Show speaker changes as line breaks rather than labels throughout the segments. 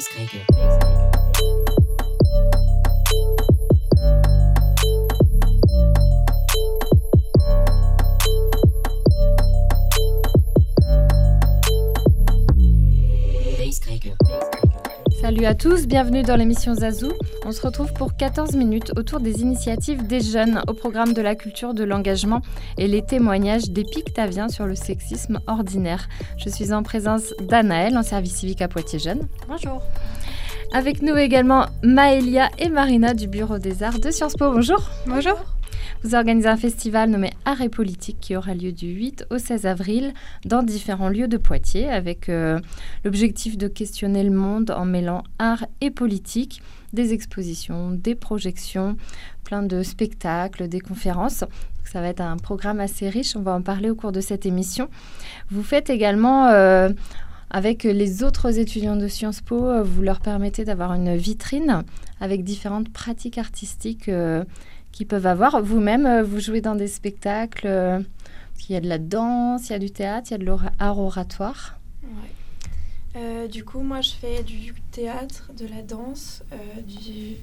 Bass Maker. Salut à tous, bienvenue dans l'émission Zazou. On se retrouve pour 14 minutes autour des initiatives des jeunes au programme de la culture de l'engagement et les témoignages des Pictaviens sur le sexisme ordinaire. Je suis en présence d'Anaël en service civique à Poitiers Jeunes.
Bonjour.
Avec nous également Maëlia et Marina du Bureau des Arts de Sciences Po. Bonjour.
Bonjour.
Vous organisez un festival nommé Art et Politique qui aura lieu du 8 au 16 avril dans différents lieux de Poitiers avec euh, l'objectif de questionner le monde en mêlant art et politique, des expositions, des projections, plein de spectacles, des conférences. Ça va être un programme assez riche, on va en parler au cours de cette émission. Vous faites également... Euh, avec les autres étudiants de Sciences Po, euh, vous leur permettez d'avoir une vitrine avec différentes pratiques artistiques qui peuvent avoir. Vous-même, euh, vous jouez dans des spectacles, euh, il y a de la danse, il y a du théâtre, il y a de l'art oratoire.
Euh, du coup, moi, je fais du théâtre, de la danse, du,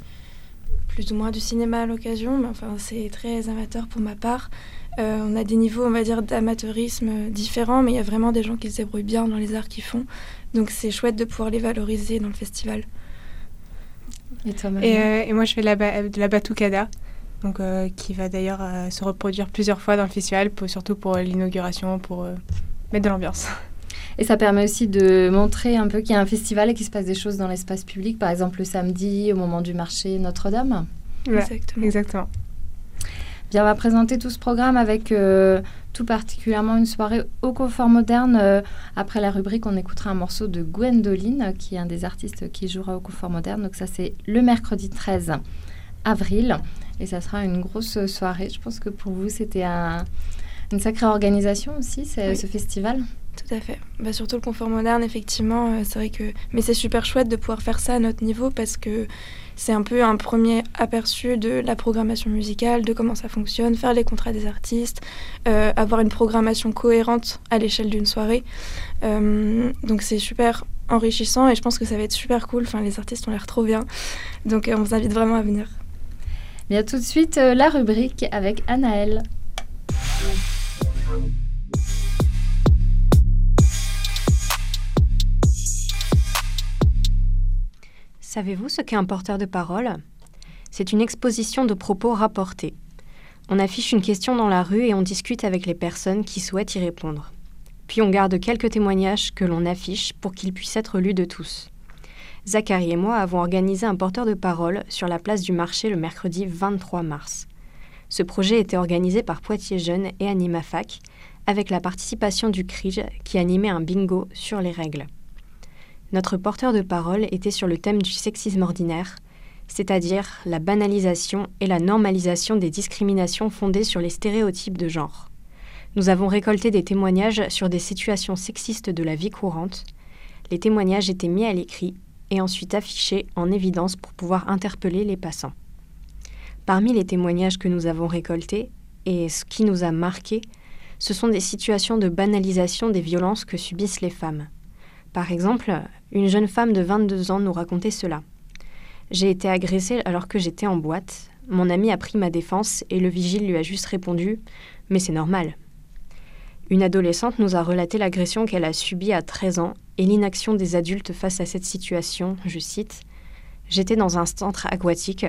plus ou moins du cinéma à l'occasion, mais enfin, c'est très amateur pour ma part. on a des niveaux, on va dire, d'amateurisme différents, mais il y a vraiment des gens qui se débrouillent bien dans les arts qu'ils font. Donc, c'est chouette de pouvoir les valoriser dans le festival.
Et, toi, et, et, moi, je fais la, de la batucada donc euh, qui va d'ailleurs euh, se reproduire plusieurs fois dans le festival, surtout pour l'inauguration, pour euh, mettre de l'ambiance.
Et ça permet aussi de montrer un peu qu'il y a un festival et qu'il se passe des choses dans l'espace public, par exemple le samedi au moment du marché Notre-Dame.
exactement. exactement.
Bien, on va présenter tout ce programme avec tout particulièrement une soirée au confort moderne. après la rubrique, on écoutera un morceau de Gwendoline, qui est un des artistes qui jouera au confort moderne. Donc ça, c'est le mercredi 13 avril. Et ça sera une grosse soirée. Je pense que pour vous, c'était une sacrée organisation aussi, ce festival.
Tout à fait. Bah, surtout le confort moderne, effectivement, euh, c'est vrai que. Mais c'est super chouette de pouvoir faire ça à notre niveau parce que c'est un peu un premier aperçu de la programmation musicale, de comment ça fonctionne, faire les contrats des artistes, euh, avoir une programmation cohérente à l'échelle d'une soirée. Euh, donc c'est super enrichissant et je pense que ça va être super cool. Enfin, les artistes ont l'air trop bien. Donc on vous invite vraiment à venir.
Bien tout de suite, euh, la rubrique avec Anaël.
Savez-vous ce qu'est un porteur de parole? C'est une exposition de propos rapportés. On affiche une question dans la rue et on discute avec les personnes qui souhaitent y répondre. Puis on garde quelques témoignages que l'on affiche pour qu'ils puissent être lus de tous. Zachary et moi avons organisé un porteur de parole sur la place du marché le mercredi 23 mars. Ce projet était organisé par Poitiers Jeunes et AnimaFac, avec la participation du CRIJ qui animait un bingo sur les règles. Notre porteur de parole était sur le thème du sexisme ordinaire, c'est-à-dire la banalisation et la normalisation des discriminations fondées sur les stéréotypes de genre. Nous avons récolté des témoignages sur des situations sexistes de la vie courante. Les témoignages étaient mis à l'écrit et ensuite affiché en évidence pour pouvoir interpeller les passants. Parmi les témoignages que nous avons récoltés, et ce qui nous a marqué, ce sont des situations de banalisation des violences que subissent les femmes. Par exemple, une jeune femme de 22 ans nous racontait cela. J'ai été agressée alors que j'étais en boîte. Mon ami a pris ma défense et le vigile lui a juste répondu Mais c'est normal. Une adolescente nous a relaté l'agression qu'elle a subie à 13 ans et l'inaction des adultes face à cette situation, je cite, J'étais dans un centre aquatique.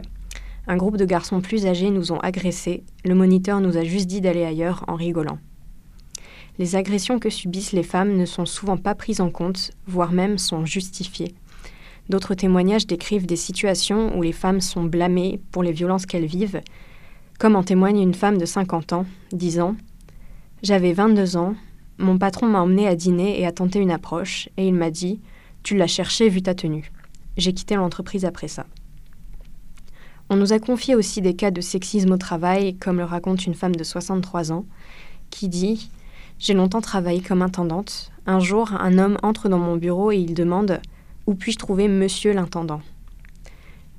Un groupe de garçons plus âgés nous ont agressés. Le moniteur nous a juste dit d'aller ailleurs en rigolant. Les agressions que subissent les femmes ne sont souvent pas prises en compte, voire même sont justifiées. D'autres témoignages décrivent des situations où les femmes sont blâmées pour les violences qu'elles vivent, comme en témoigne une femme de 50 ans, disant J'avais 22 ans, mon patron m'a emmené à dîner et a tenté une approche, et il m'a dit Tu l'as cherché vu ta tenue. J'ai quitté l'entreprise après ça. On nous a confié aussi des cas de sexisme au travail, comme le raconte une femme de 63 ans, qui dit J'ai longtemps travaillé comme intendante. Un jour, un homme entre dans mon bureau et il demande Où puis-je trouver monsieur l'intendant?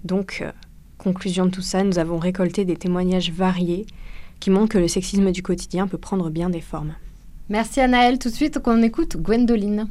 Donc, euh, conclusion de tout ça, nous avons récolté des témoignages variés qui montrent que le sexisme du quotidien peut prendre bien des formes.
Merci Anaël. Tout de suite, qu'on écoute Gwendoline.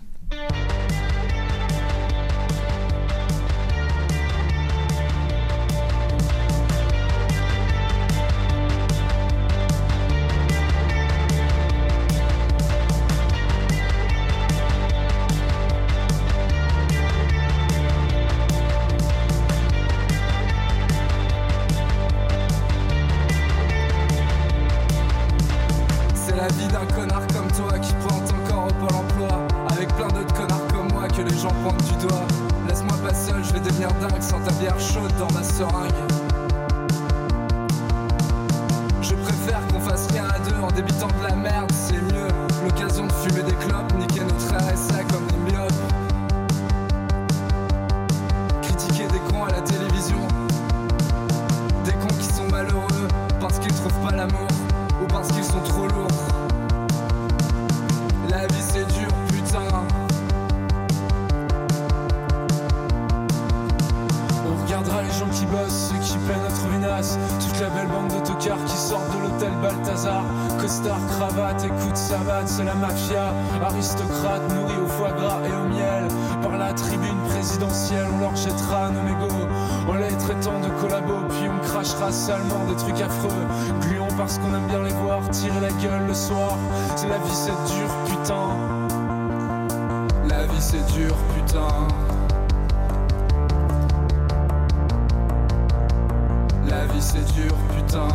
De l'hôtel Balthazar. Costard, cravate, écoute savate, c'est la mafia. Aristocrate, nourri au foie gras et au miel. Par la tribune présidentielle, on leur jettera nos mégots. En les traitant de collabos, puis on crachera salement des trucs affreux. Gluons parce qu'on aime bien les voir tirer la gueule le soir. C'est la vie, c'est dur, putain. La vie, c'est dur, putain. La vie c'est dur, putain.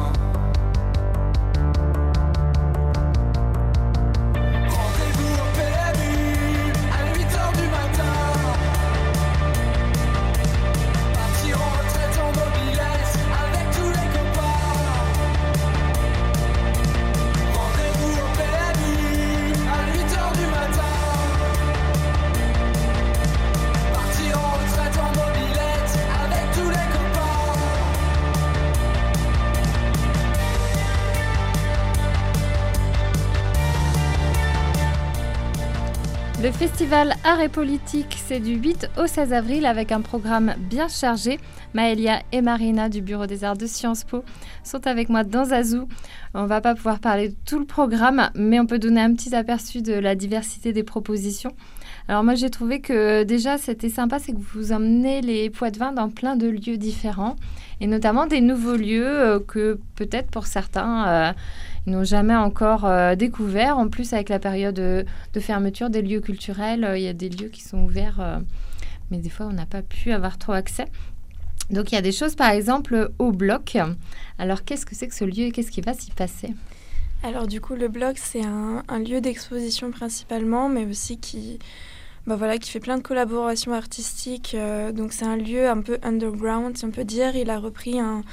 Le festival Art et Politique, c'est du 8 au 16 avril avec un programme bien chargé. Maëlia et Marina du Bureau des Arts de Sciences Po sont avec moi dans Azou. On va pas pouvoir parler de tout le programme, mais on peut donner un petit aperçu de la diversité des propositions. Alors moi j'ai trouvé que déjà c'était sympa, c'est que vous emmenez les Poitevins dans plein de lieux différents et notamment des nouveaux lieux euh, que peut-être pour certains euh, ils n'ont jamais encore euh, découvert. En plus avec la période de, de fermeture des lieux culturels, euh, il y a des lieux qui sont ouverts, euh, mais des fois on n'a pas pu avoir trop accès. Donc il y a des choses par exemple au bloc. Alors qu'est-ce que c'est que ce lieu et qu'est-ce qui va s'y passer?
Alors du coup, le bloc, c'est un, lieu d'exposition principalement, mais aussi qui, bah voilà, qui fait plein de collaborations artistiques. euh, donc c'est un lieu un peu underground, si on peut dire. Il a repris un-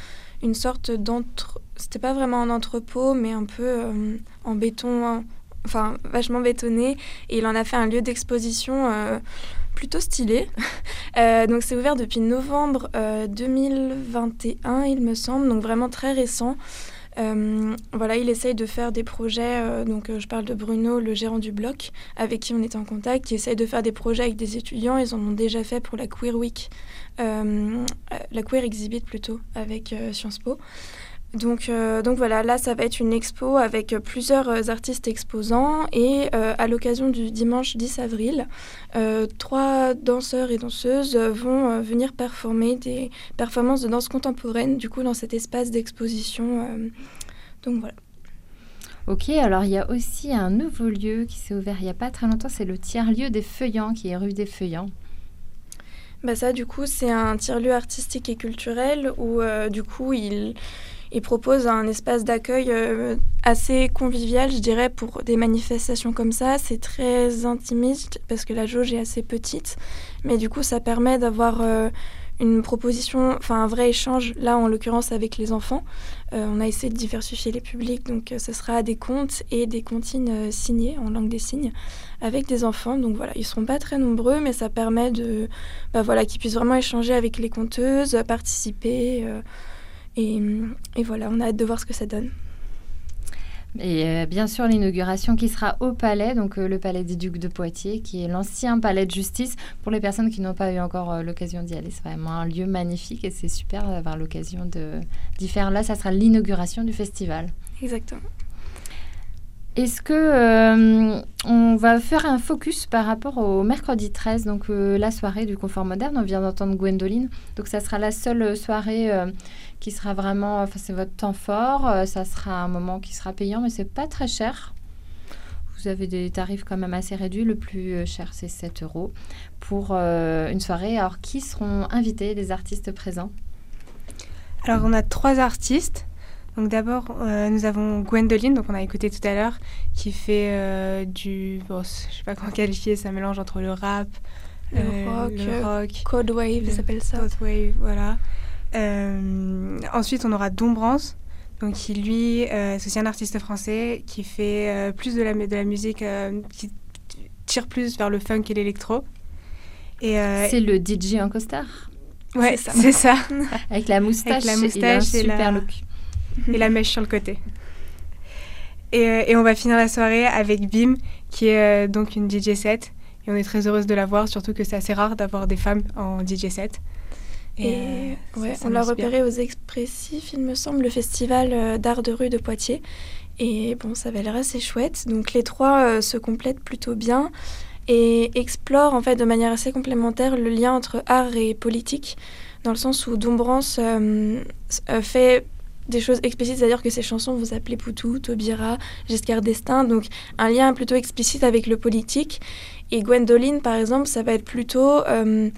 une sorte d'entre... C'était pas vraiment un entrepôt, mais un peu euh, en béton, enfin vachement bétonné. Et il en a fait un lieu d'exposition euh, plutôt stylé. Euh, donc c'est ouvert depuis novembre euh, 2021, il me semble, donc vraiment très récent. Euh, voilà, il essaye de faire des projets. euh, donc, euh, je parle de Bruno, le gérant du bloc, avec qui on est en contact, qui essaye de faire des projets avec des étudiants. Ils en ont déjà fait pour la Queer Week, la Queer Exhibit plutôt, avec Sciences Po. Donc, euh, donc voilà, là, ça va être une expo avec euh, plusieurs euh, artistes exposants. Et euh, à l'occasion du dimanche 10 avril, euh, trois danseurs et danseuses vont venir performer des performances de danse contemporaine, du coup, dans cet espace d'exposition. donc voilà.
Ok, alors il y a aussi un nouveau lieu qui s'est ouvert il n'y a pas très longtemps, c'est le tiers-lieu des Feuillants qui est rue des Feuillants.
Bah ça, du coup, c'est un tiers-lieu artistique et culturel où, du coup, il, il propose un espace d'accueil euh, assez convivial, je dirais, pour des manifestations comme ça. C'est très intimiste parce que la jauge est assez petite, mais du coup, ça permet d'avoir euh, une proposition, enfin un vrai échange, là, en l'occurrence, avec les enfants. Euh, on a essayé de diversifier les publics, donc ce sera des contes et des comptines signées en langue des signes avec des enfants. Donc voilà, ils seront pas très nombreux, mais ça permet de bah voilà, qu'ils puissent vraiment échanger avec les conteuses, participer. Et, et voilà, on a hâte de voir ce que ça donne.
Et euh, bien sûr, l'inauguration qui sera au palais, donc euh, le palais des Ducs de Poitiers, qui est l'ancien palais de justice. Pour les personnes qui n'ont pas eu encore euh, l'occasion d'y aller, c'est vraiment un lieu magnifique et c'est super d'avoir l'occasion de- d'y faire. Là, ça sera l'inauguration du festival.
Exactement.
Est-ce que euh, on va faire un focus par rapport au mercredi 13, donc euh, la soirée du confort moderne? On vient d'entendre Gwendoline, donc ça sera la seule soirée euh, qui sera vraiment, enfin c'est votre temps fort. ça sera un moment qui sera payant, mais c'est pas très cher. Vous avez des tarifs quand même assez réduits. Le plus cher c'est 7 euros pour une soirée. Alors qui seront invités, les artistes présents?
Alors, on a trois artistes. Donc d'abord, nous avons Gwendoline, donc on a écouté tout à l'heure, qui fait du, bon, je sais pas comment qualifier, ça mélange entre le rap,
le rock, Code Wave, ça s'appelle ça.
Code Wave, voilà. ensuite, on aura Dombrance, donc qui lui, c'est aussi un artiste français qui fait plus de la, de la musique qui tire plus vers le funk et l'électro.
Euh, c'est le DJ en costard
Ouais, c'est ça.
Avec la moustache, la moustache et, super look.
Et la mèche sur le côté. Et, euh, et, on va finir la soirée avec Bim, qui est euh, donc une DJ set. Et on est très heureuse de la voir, surtout que c'est assez rare d'avoir des femmes en DJ set.
Et, ouais, on l'a repéré aux Expressifs, il me semble, le festival d'art de rue de Poitiers. Et bon, ça avait l'air assez chouette. Donc les trois se complètent plutôt bien et explore en fait de manière assez complémentaire le lien entre art et politique, dans le sens où Dombrance euh, euh, fait des choses explicites, c'est-à-dire que ses chansons vous appelez Poutou, Taubira, Giscard d'Estaing, donc un lien plutôt explicite avec le politique. Et Gwendoline, par exemple, ça va être plutôt euh,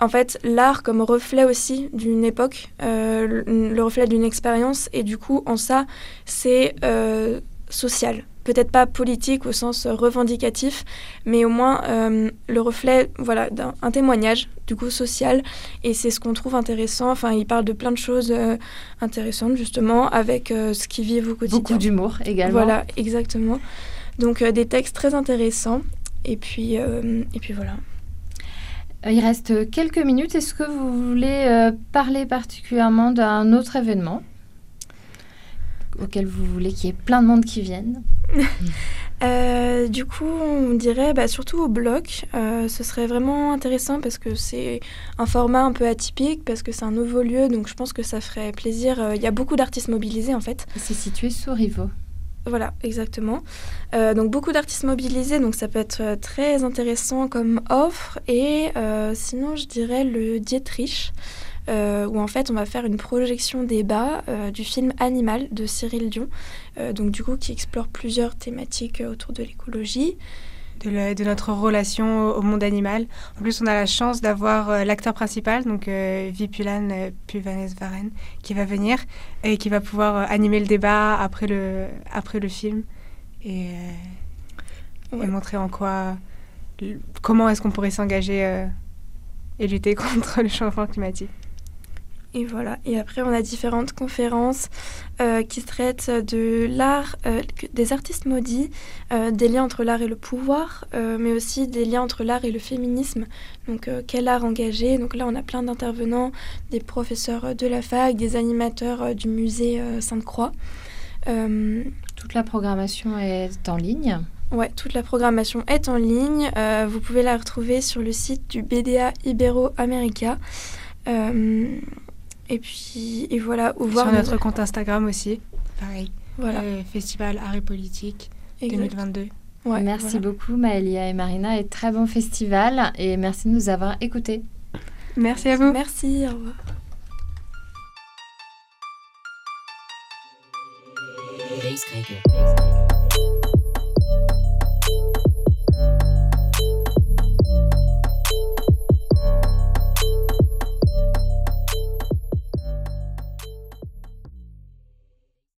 en fait l'art comme reflet aussi d'une époque, le reflet d'une expérience, et du coup en ça c'est social peut-être pas politique au sens revendicatif, mais au moins euh, le reflet voilà, d'un témoignage du coup social. Et c'est ce qu'on trouve intéressant. Enfin, il parle de plein de choses euh, intéressantes justement avec euh, ce qu'ils vivent au quotidien.
Beaucoup d'humour également.
Voilà, exactement. Donc des textes très intéressants. Et puis, et puis voilà.
Il reste quelques minutes. Est-ce que vous voulez parler particulièrement d'un autre événement auquel vous voulez qu'il y ait plein de monde qui vienne?
euh, du coup, on dirait bah, surtout au bloc, euh, ce serait vraiment intéressant parce que c'est un format un peu atypique, parce que c'est un nouveau lieu, donc je pense que ça ferait plaisir. Euh, il y a beaucoup d'artistes mobilisés en fait.
C'est situé sous Rivaux.
Voilà, exactement. donc beaucoup d'artistes mobilisés, donc ça peut être très intéressant comme offre. Et sinon, je dirais le Dietrich. Euh, où en fait on va faire une projection débat euh, du film Animal de Cyril Dion, euh, donc du coup qui explore plusieurs thématiques autour de l'écologie.
De, notre relation au monde animal. En plus, on a la chance d'avoir l'acteur principal, donc Vipulan Puvanes-Varen, qui va venir et qui va pouvoir animer le débat après le, après le film et, et montrer en quoi, comment est-ce qu'on pourrait s'engager et lutter contre le changement climatique.
Et voilà. Et après, on a différentes conférences euh, qui traitent de l'art, euh, des artistes maudits, euh, des liens entre l'art et le pouvoir, mais aussi des liens entre l'art et le féminisme. Donc, quel art engagé Donc là, on a plein d'intervenants, des professeurs de la fac, des animateurs du musée Sainte-Croix.
Toute la programmation est en ligne
Ouais, toute la programmation est en ligne. vous pouvez la retrouver sur le site du BDA Ibero-America. Et puis, et voilà.
Ou voir sur notre compte Instagram aussi, pareil. Voilà. Euh, Festival Art et Politique 2022.
Ouais, merci beaucoup Maëlia et Marina et très bon festival et merci de nous avoir écoutés.
Merci à vous.
Merci, au revoir.